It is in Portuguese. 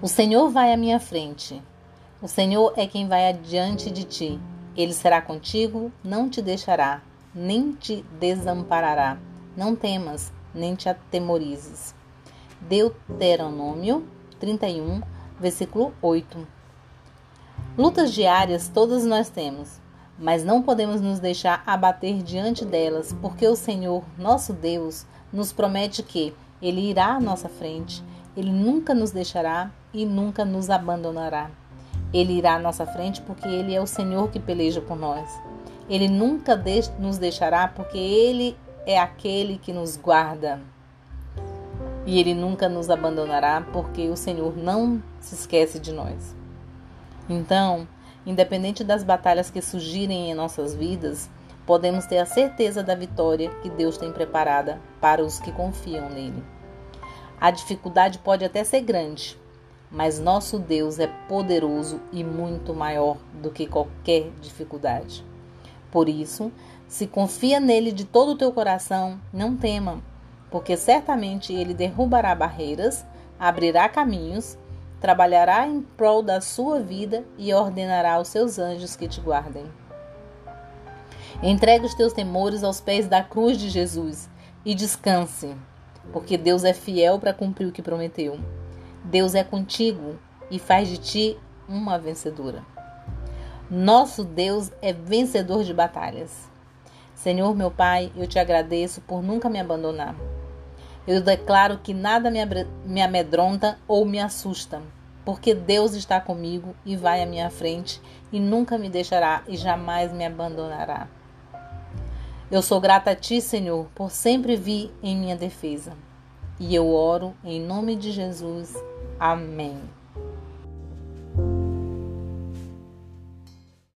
O Senhor vai à minha frente. O Senhor é quem vai adiante de ti. Ele será contigo, não te deixará, nem te desamparará. Não temas, nem te atemorizes. Deuteronômio 31, versículo 8. Lutas diárias todas nós temos, mas não podemos nos deixar abater diante delas, porque o Senhor, nosso Deus, nos promete que Ele irá à nossa frente, Ele nunca nos deixará e nunca nos abandonará. Ele irá à nossa frente porque Ele é o Senhor que peleja por nós. Ele nunca nos deixará porque Ele é aquele que nos guarda. E Ele nunca nos abandonará porque o Senhor não se esquece de nós. Então, independente das batalhas que surgirem em nossas vidas, podemos ter a certeza da vitória que Deus tem preparada para os que confiam nele. A dificuldade pode até ser grande, mas nosso Deus é poderoso e muito maior do que qualquer dificuldade. Por isso, se confia nele de todo o teu coração, não tema, porque certamente ele derrubará barreiras, abrirá caminhos trabalhará em prol da sua vida e ordenará aos seus anjos que te guardem. Entregue os teus temores aos pés da cruz de Jesus e descanse, porque Deus é fiel para cumprir o que prometeu. Deus é contigo e faz de ti uma vencedora. Nosso Deus é vencedor de batalhas. Senhor, meu Pai, eu te agradeço por nunca me abandonar. Eu declaro que nada me amedronta ou me assusta, porque Deus está comigo e vai à minha frente e nunca me deixará e jamais me abandonará. Eu sou grata a Ti, Senhor, por sempre vir em minha defesa. E eu oro em nome de Jesus. Amém.